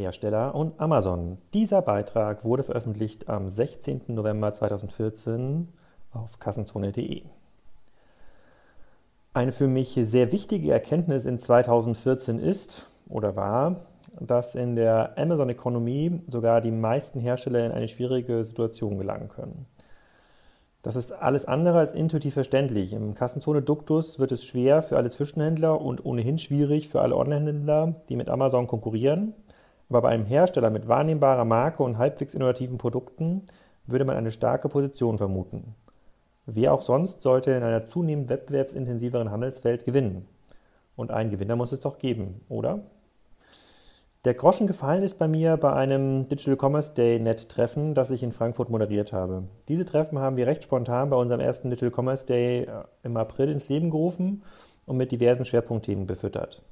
Hersteller und Amazon. Dieser Beitrag wurde veröffentlicht am 16. November 2014 auf kassenzone.de. Eine für mich sehr wichtige Erkenntnis in 2014 ist oder war, dass in der Amazon-Ökonomie sogar die meisten Hersteller in eine schwierige Situation gelangen können. Das ist alles andere als intuitiv verständlich. Im Kassenzone-Duktus wird es schwer für alle Zwischenhändler und ohnehin schwierig für alle Online-Händler, die mit Amazon konkurrieren. Aber bei einem Hersteller mit wahrnehmbarer Marke und halbwegs innovativen Produkten würde man eine starke Position vermuten. Wer auch sonst sollte in einer zunehmend wettbewerbsintensiveren Handelswelt gewinnen. Und einen Gewinner muss es doch geben, oder? Der Groschen gefallen ist bei mir bei einem Digital Commerce Day Net Treffen, das ich in Frankfurt moderiert habe. Diese Treffen haben wir recht spontan bei unserem ersten Digital Commerce Day äh, im April ins Leben gerufen und mit diversen Schwerpunktthemen befüttert.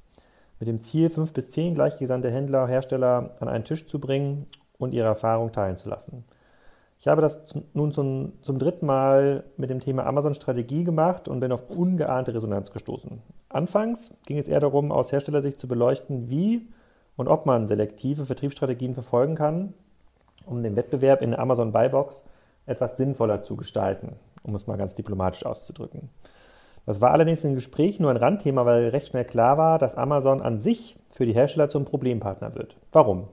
Mit dem Ziel, fünf bis zehn gleichgesandte Händler, Hersteller an einen Tisch zu bringen und ihre Erfahrung teilen zu lassen. Ich habe das nun zum, zum dritten Mal mit dem Thema Amazon-Strategie gemacht und bin auf ungeahnte Resonanz gestoßen. Anfangs ging es eher darum, aus Herstellersicht zu beleuchten, wie und ob man selektive Vertriebsstrategien verfolgen kann, um den Wettbewerb in der Amazon Buybox etwas sinnvoller zu gestalten, um es mal ganz diplomatisch auszudrücken. Das war allerdings im Gespräch nur ein Randthema, weil recht schnell klar war, dass Amazon an sich für die Hersteller zum Problempartner wird. Warum?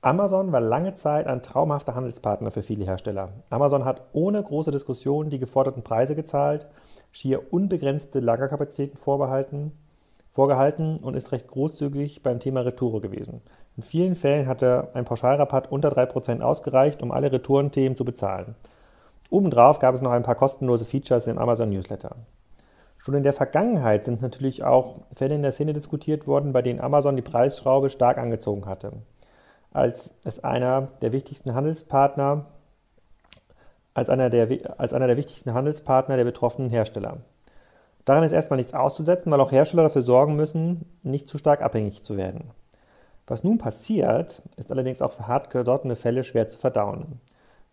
Amazon war lange Zeit ein traumhafter Handelspartner für viele Hersteller. Amazon hat ohne große Diskussion die geforderten Preise gezahlt, schier unbegrenzte Lagerkapazitäten vorbehalten vorgehalten und ist recht großzügig beim Thema Retoure gewesen. In vielen Fällen hatte ein Pauschalrabatt unter 3% ausgereicht, um alle Retourenthemen zu bezahlen. Obendrauf gab es noch ein paar kostenlose Features im Amazon Newsletter. Schon in der Vergangenheit sind natürlich auch Fälle in der Szene diskutiert worden, bei denen Amazon die Preisschraube stark angezogen hatte. Als es einer der wichtigsten Handelspartner, als einer der, als einer der wichtigsten Handelspartner der betroffenen Hersteller. Daran ist erstmal nichts auszusetzen, weil auch Hersteller dafür sorgen müssen, nicht zu stark abhängig zu werden. Was nun passiert, ist allerdings auch für hartgesottene Fälle schwer zu verdauen.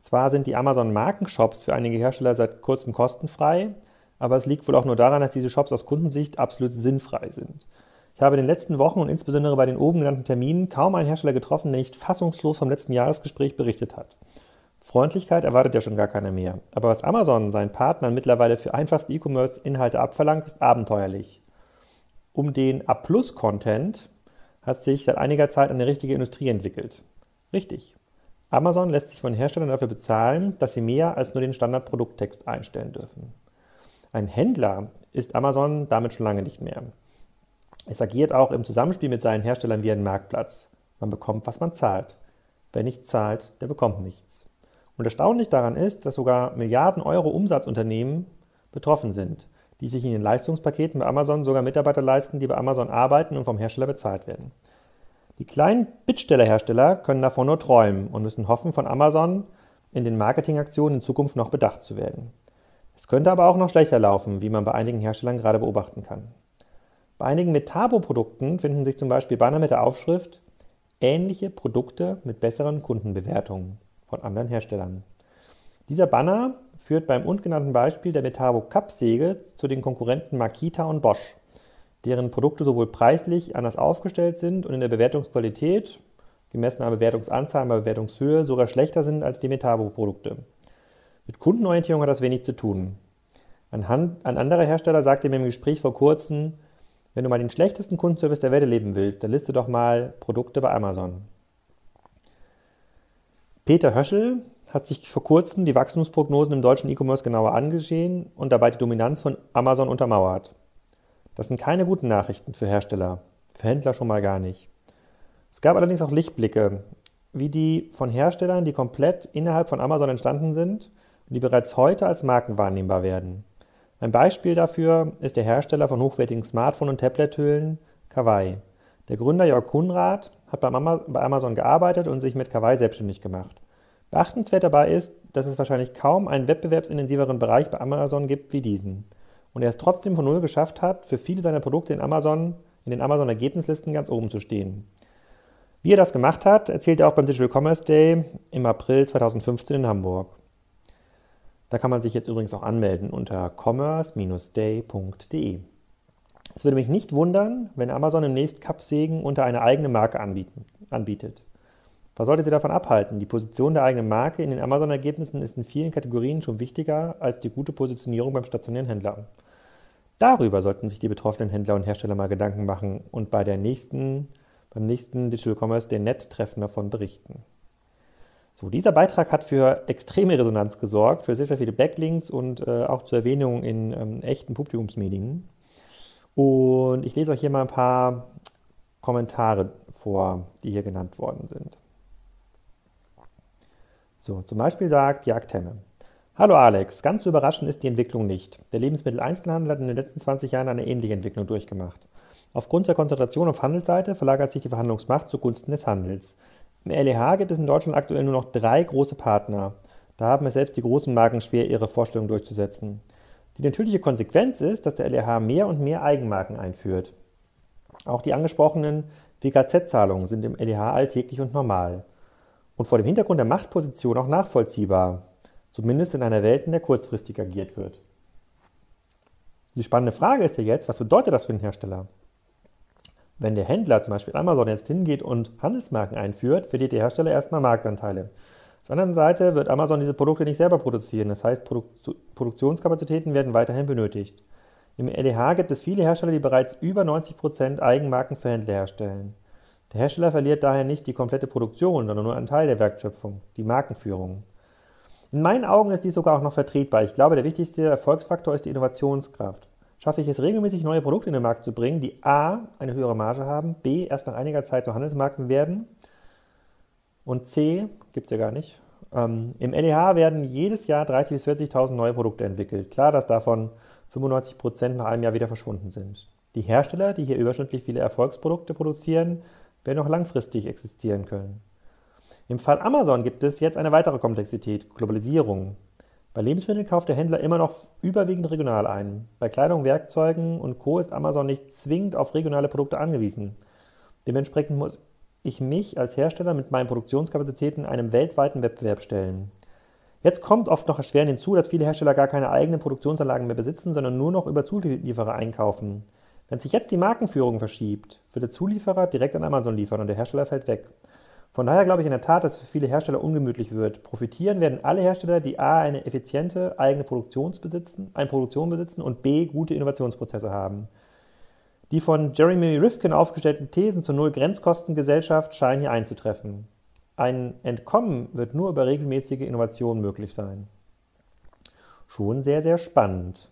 Zwar sind die Amazon-Markenshops für einige Hersteller seit kurzem kostenfrei, aber es liegt wohl auch nur daran, dass diese Shops aus Kundensicht absolut sinnfrei sind. Ich habe in den letzten Wochen und insbesondere bei den oben genannten Terminen kaum einen Hersteller getroffen, der nicht fassungslos vom letzten Jahresgespräch berichtet hat. Freundlichkeit erwartet ja schon gar keiner mehr. Aber was Amazon seinen Partnern mittlerweile für einfachste E-Commerce-Inhalte abverlangt, ist abenteuerlich. Um den A-Plus-Content hat sich seit einiger Zeit eine richtige Industrie entwickelt. Richtig. Amazon lässt sich von Herstellern dafür bezahlen, dass sie mehr als nur den Standardprodukttext einstellen dürfen. Ein Händler ist Amazon damit schon lange nicht mehr. Es agiert auch im Zusammenspiel mit seinen Herstellern wie ein Marktplatz. Man bekommt, was man zahlt. Wer nichts zahlt, der bekommt nichts. Und erstaunlich daran ist, dass sogar Milliarden Euro Umsatzunternehmen betroffen sind, die sich in den Leistungspaketen bei Amazon sogar Mitarbeiter leisten, die bei Amazon arbeiten und vom Hersteller bezahlt werden. Die kleinen Bittstellerhersteller können davon nur träumen und müssen hoffen, von Amazon in den Marketingaktionen in Zukunft noch bedacht zu werden. Es könnte aber auch noch schlechter laufen, wie man bei einigen Herstellern gerade beobachten kann. Bei einigen Metabo-Produkten finden sich zum Beispiel Banner mit der Aufschrift ähnliche Produkte mit besseren Kundenbewertungen von anderen Herstellern. Dieser Banner führt beim ungenannten Beispiel der Metabo Cup-Säge zu den Konkurrenten Makita und Bosch, deren Produkte sowohl preislich anders aufgestellt sind und in der Bewertungsqualität, gemessen an Bewertungsanzahl und Bewertungshöhe, sogar schlechter sind als die Metabo-Produkte. Mit Kundenorientierung hat das wenig zu tun. Ein, Hand, ein anderer Hersteller sagte mir im Gespräch vor kurzem, wenn du mal den schlechtesten Kundenservice der Welt erleben willst, dann liste doch mal Produkte bei Amazon. Peter Höschel hat sich vor kurzem die Wachstumsprognosen im deutschen E-Commerce genauer angesehen und dabei die Dominanz von Amazon untermauert. Das sind keine guten Nachrichten für Hersteller, für Händler schon mal gar nicht. Es gab allerdings auch Lichtblicke, wie die von Herstellern, die komplett innerhalb von Amazon entstanden sind die bereits heute als Marken wahrnehmbar werden. Ein Beispiel dafür ist der Hersteller von hochwertigen Smartphone- und Tablet-Hüllen Kawaii. Der Gründer Jörg Kunrad hat bei Amazon gearbeitet und sich mit Kawaii selbstständig gemacht. Beachtenswert dabei ist, dass es wahrscheinlich kaum einen wettbewerbsintensiveren Bereich bei Amazon gibt wie diesen. Und er es trotzdem von Null geschafft hat, für viele seiner Produkte in Amazon, in den Amazon-Ergebnislisten ganz oben zu stehen. Wie er das gemacht hat, erzählt er auch beim Digital Commerce Day im April 2015 in Hamburg. Da kann man sich jetzt übrigens auch anmelden unter commerce-day.de. Es würde mich nicht wundern, wenn Amazon demnächst Kappsägen unter eine eigene Marke anbieten, anbietet. Was sollte Sie davon abhalten? Die Position der eigenen Marke in den Amazon-Ergebnissen ist in vielen Kategorien schon wichtiger als die gute Positionierung beim stationären Händler. Darüber sollten sich die betroffenen Händler und Hersteller mal Gedanken machen und bei der nächsten, beim nächsten Digital Commerce den Net-Treffen davon berichten. So, dieser Beitrag hat für extreme Resonanz gesorgt, für sehr, sehr viele Backlinks und äh, auch zur Erwähnung in ähm, echten Publikumsmedien. Und ich lese euch hier mal ein paar Kommentare vor, die hier genannt worden sind. So, zum Beispiel sagt Jagdhemme. Hallo Alex, ganz so überraschend ist die Entwicklung nicht. Der Lebensmitteleinzelhandel hat in den letzten 20 Jahren eine ähnliche Entwicklung durchgemacht. Aufgrund der Konzentration auf Handelsseite verlagert sich die Verhandlungsmacht zugunsten des Handels. Im LEH gibt es in Deutschland aktuell nur noch drei große Partner. Da haben es selbst die großen Marken schwer, ihre Vorstellungen durchzusetzen. Die natürliche Konsequenz ist, dass der LEH mehr und mehr Eigenmarken einführt. Auch die angesprochenen WKZ-Zahlungen sind im LEH alltäglich und normal und vor dem Hintergrund der Machtposition auch nachvollziehbar, zumindest in einer Welt, in der kurzfristig agiert wird. Die spannende Frage ist ja jetzt, was bedeutet das für den Hersteller? Wenn der Händler, zum Beispiel Amazon, jetzt hingeht und Handelsmarken einführt, verliert der Hersteller erstmal Marktanteile. Auf der anderen Seite wird Amazon diese Produkte nicht selber produzieren, das heißt, Produ Produktionskapazitäten werden weiterhin benötigt. Im LEH gibt es viele Hersteller, die bereits über 90% Eigenmarken für Händler herstellen. Der Hersteller verliert daher nicht die komplette Produktion, sondern nur einen Teil der Wertschöpfung, die Markenführung. In meinen Augen ist dies sogar auch noch vertretbar. Ich glaube, der wichtigste Erfolgsfaktor ist die Innovationskraft. Schaffe ich es regelmäßig, neue Produkte in den Markt zu bringen, die a. eine höhere Marge haben, b. erst nach einiger Zeit zu Handelsmarken werden und c. gibt es ja gar nicht. Ähm, Im LEH werden jedes Jahr 30.000 bis 40.000 neue Produkte entwickelt. Klar, dass davon 95% nach einem Jahr wieder verschwunden sind. Die Hersteller, die hier überschnittlich viele Erfolgsprodukte produzieren, werden auch langfristig existieren können. Im Fall Amazon gibt es jetzt eine weitere Komplexität, Globalisierung. Bei Lebensmitteln kauft der Händler immer noch überwiegend regional ein. Bei Kleidung, Werkzeugen und Co. ist Amazon nicht zwingend auf regionale Produkte angewiesen. Dementsprechend muss ich mich als Hersteller mit meinen Produktionskapazitäten einem weltweiten Wettbewerb stellen. Jetzt kommt oft noch erschwerend hinzu, dass viele Hersteller gar keine eigenen Produktionsanlagen mehr besitzen, sondern nur noch über Zulieferer einkaufen. Wenn sich jetzt die Markenführung verschiebt, wird der Zulieferer direkt an Amazon liefern und der Hersteller fällt weg. Von daher glaube ich in der Tat, dass es für viele Hersteller ungemütlich wird. Profitieren werden alle Hersteller, die A, eine effiziente eigene Produktion besitzen, eine Produktion besitzen und B, gute Innovationsprozesse haben. Die von Jeremy Rifkin aufgestellten Thesen zur Null-Grenzkostengesellschaft scheinen hier einzutreffen. Ein Entkommen wird nur über regelmäßige Innovation möglich sein. Schon sehr, sehr spannend.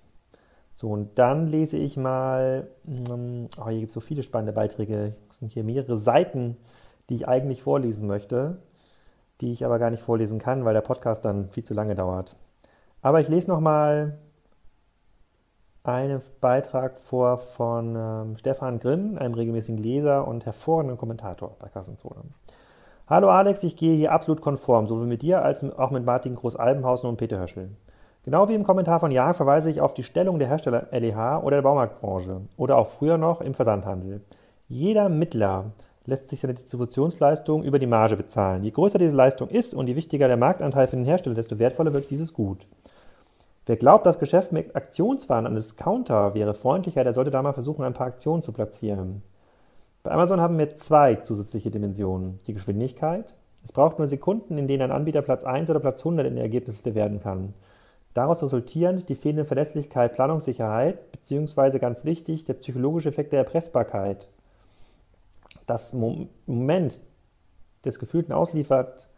So, und dann lese ich mal, hm, oh, hier gibt es so viele spannende Beiträge, es sind hier mehrere Seiten, die ich eigentlich vorlesen möchte, die ich aber gar nicht vorlesen kann, weil der Podcast dann viel zu lange dauert. Aber ich lese nochmal einen Beitrag vor von ähm, Stefan Grimm, einem regelmäßigen Leser und hervorragenden Kommentator bei Kassenzone. Hallo Alex, ich gehe hier absolut konform, sowohl mit dir als auch mit Martin Groß-Albenhausen und Peter Höschel. Genau wie im Kommentar von Jan verweise ich auf die Stellung der Hersteller LEH oder der Baumarktbranche oder auch früher noch im Versandhandel. Jeder Mittler lässt sich seine Distributionsleistung über die Marge bezahlen. Je größer diese Leistung ist und je wichtiger der Marktanteil für den Hersteller, desto wertvoller wird dieses Gut. Wer glaubt, das Geschäft mit Aktionswaren an Discounter wäre freundlicher, der sollte da mal versuchen, ein paar Aktionen zu platzieren. Bei Amazon haben wir zwei zusätzliche Dimensionen. Die Geschwindigkeit. Es braucht nur Sekunden, in denen ein Anbieter Platz 1 oder Platz 100 in der Ergebnisliste werden kann. Daraus resultierend die fehlende Verlässlichkeit, Planungssicherheit bzw. ganz wichtig der psychologische Effekt der Erpressbarkeit. Das Moment des gefühlten Ausliefert,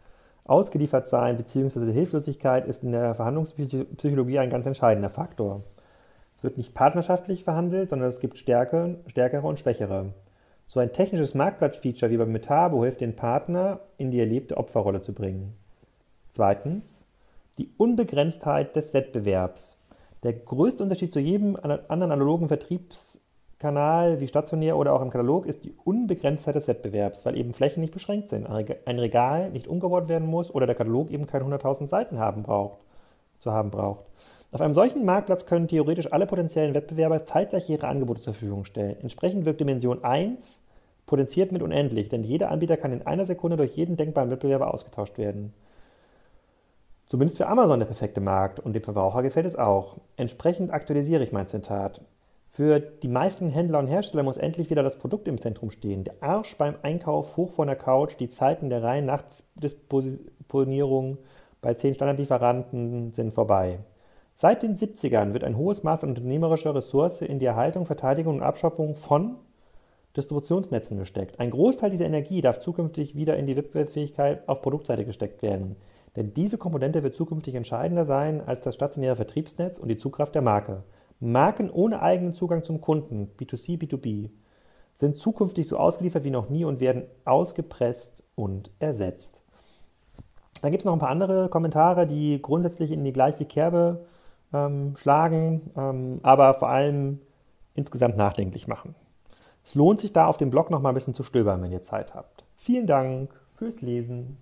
Ausgeliefertsein bzw. Hilflosigkeit ist in der Verhandlungspsychologie ein ganz entscheidender Faktor. Es wird nicht partnerschaftlich verhandelt, sondern es gibt Stärke, stärkere und schwächere. So ein technisches Marktplatzfeature wie beim Metabo hilft den Partner, in die erlebte Opferrolle zu bringen. Zweitens, die Unbegrenztheit des Wettbewerbs. Der größte Unterschied zu jedem anderen analogen Vertriebskanal wie stationär oder auch im Katalog ist die Unbegrenztheit des Wettbewerbs, weil eben Flächen nicht beschränkt sind, ein Regal nicht umgebaut werden muss oder der Katalog eben keine 100.000 Seiten haben braucht, zu haben braucht. Auf einem solchen Marktplatz können theoretisch alle potenziellen Wettbewerber zeitgleich ihre Angebote zur Verfügung stellen. Entsprechend wirkt Dimension 1 potenziert mit unendlich, denn jeder Anbieter kann in einer Sekunde durch jeden denkbaren Wettbewerber ausgetauscht werden. Zumindest für Amazon der perfekte Markt und dem Verbraucher gefällt es auch. Entsprechend aktualisiere ich mein Zitat. Für die meisten Händler und Hersteller muss endlich wieder das Produkt im Zentrum stehen. Der Arsch beim Einkauf hoch von der Couch, die Zeiten der reinen Nachtdisponierung bei zehn Standardlieferanten sind vorbei. Seit den 70ern wird ein hohes Maß an unternehmerischer Ressource in die Erhaltung, Verteidigung und Abschaffung von Distributionsnetzen gesteckt. Ein Großteil dieser Energie darf zukünftig wieder in die Wettbewerbsfähigkeit auf Produktseite gesteckt werden. Denn diese Komponente wird zukünftig entscheidender sein als das stationäre Vertriebsnetz und die Zugkraft der Marke. Marken ohne eigenen Zugang zum Kunden, B2C, B2B, sind zukünftig so ausgeliefert wie noch nie und werden ausgepresst und ersetzt. Dann gibt es noch ein paar andere Kommentare, die grundsätzlich in die gleiche Kerbe ähm, schlagen, ähm, aber vor allem insgesamt nachdenklich machen. Es lohnt sich da auf dem Blog noch mal ein bisschen zu stöbern, wenn ihr Zeit habt. Vielen Dank fürs Lesen.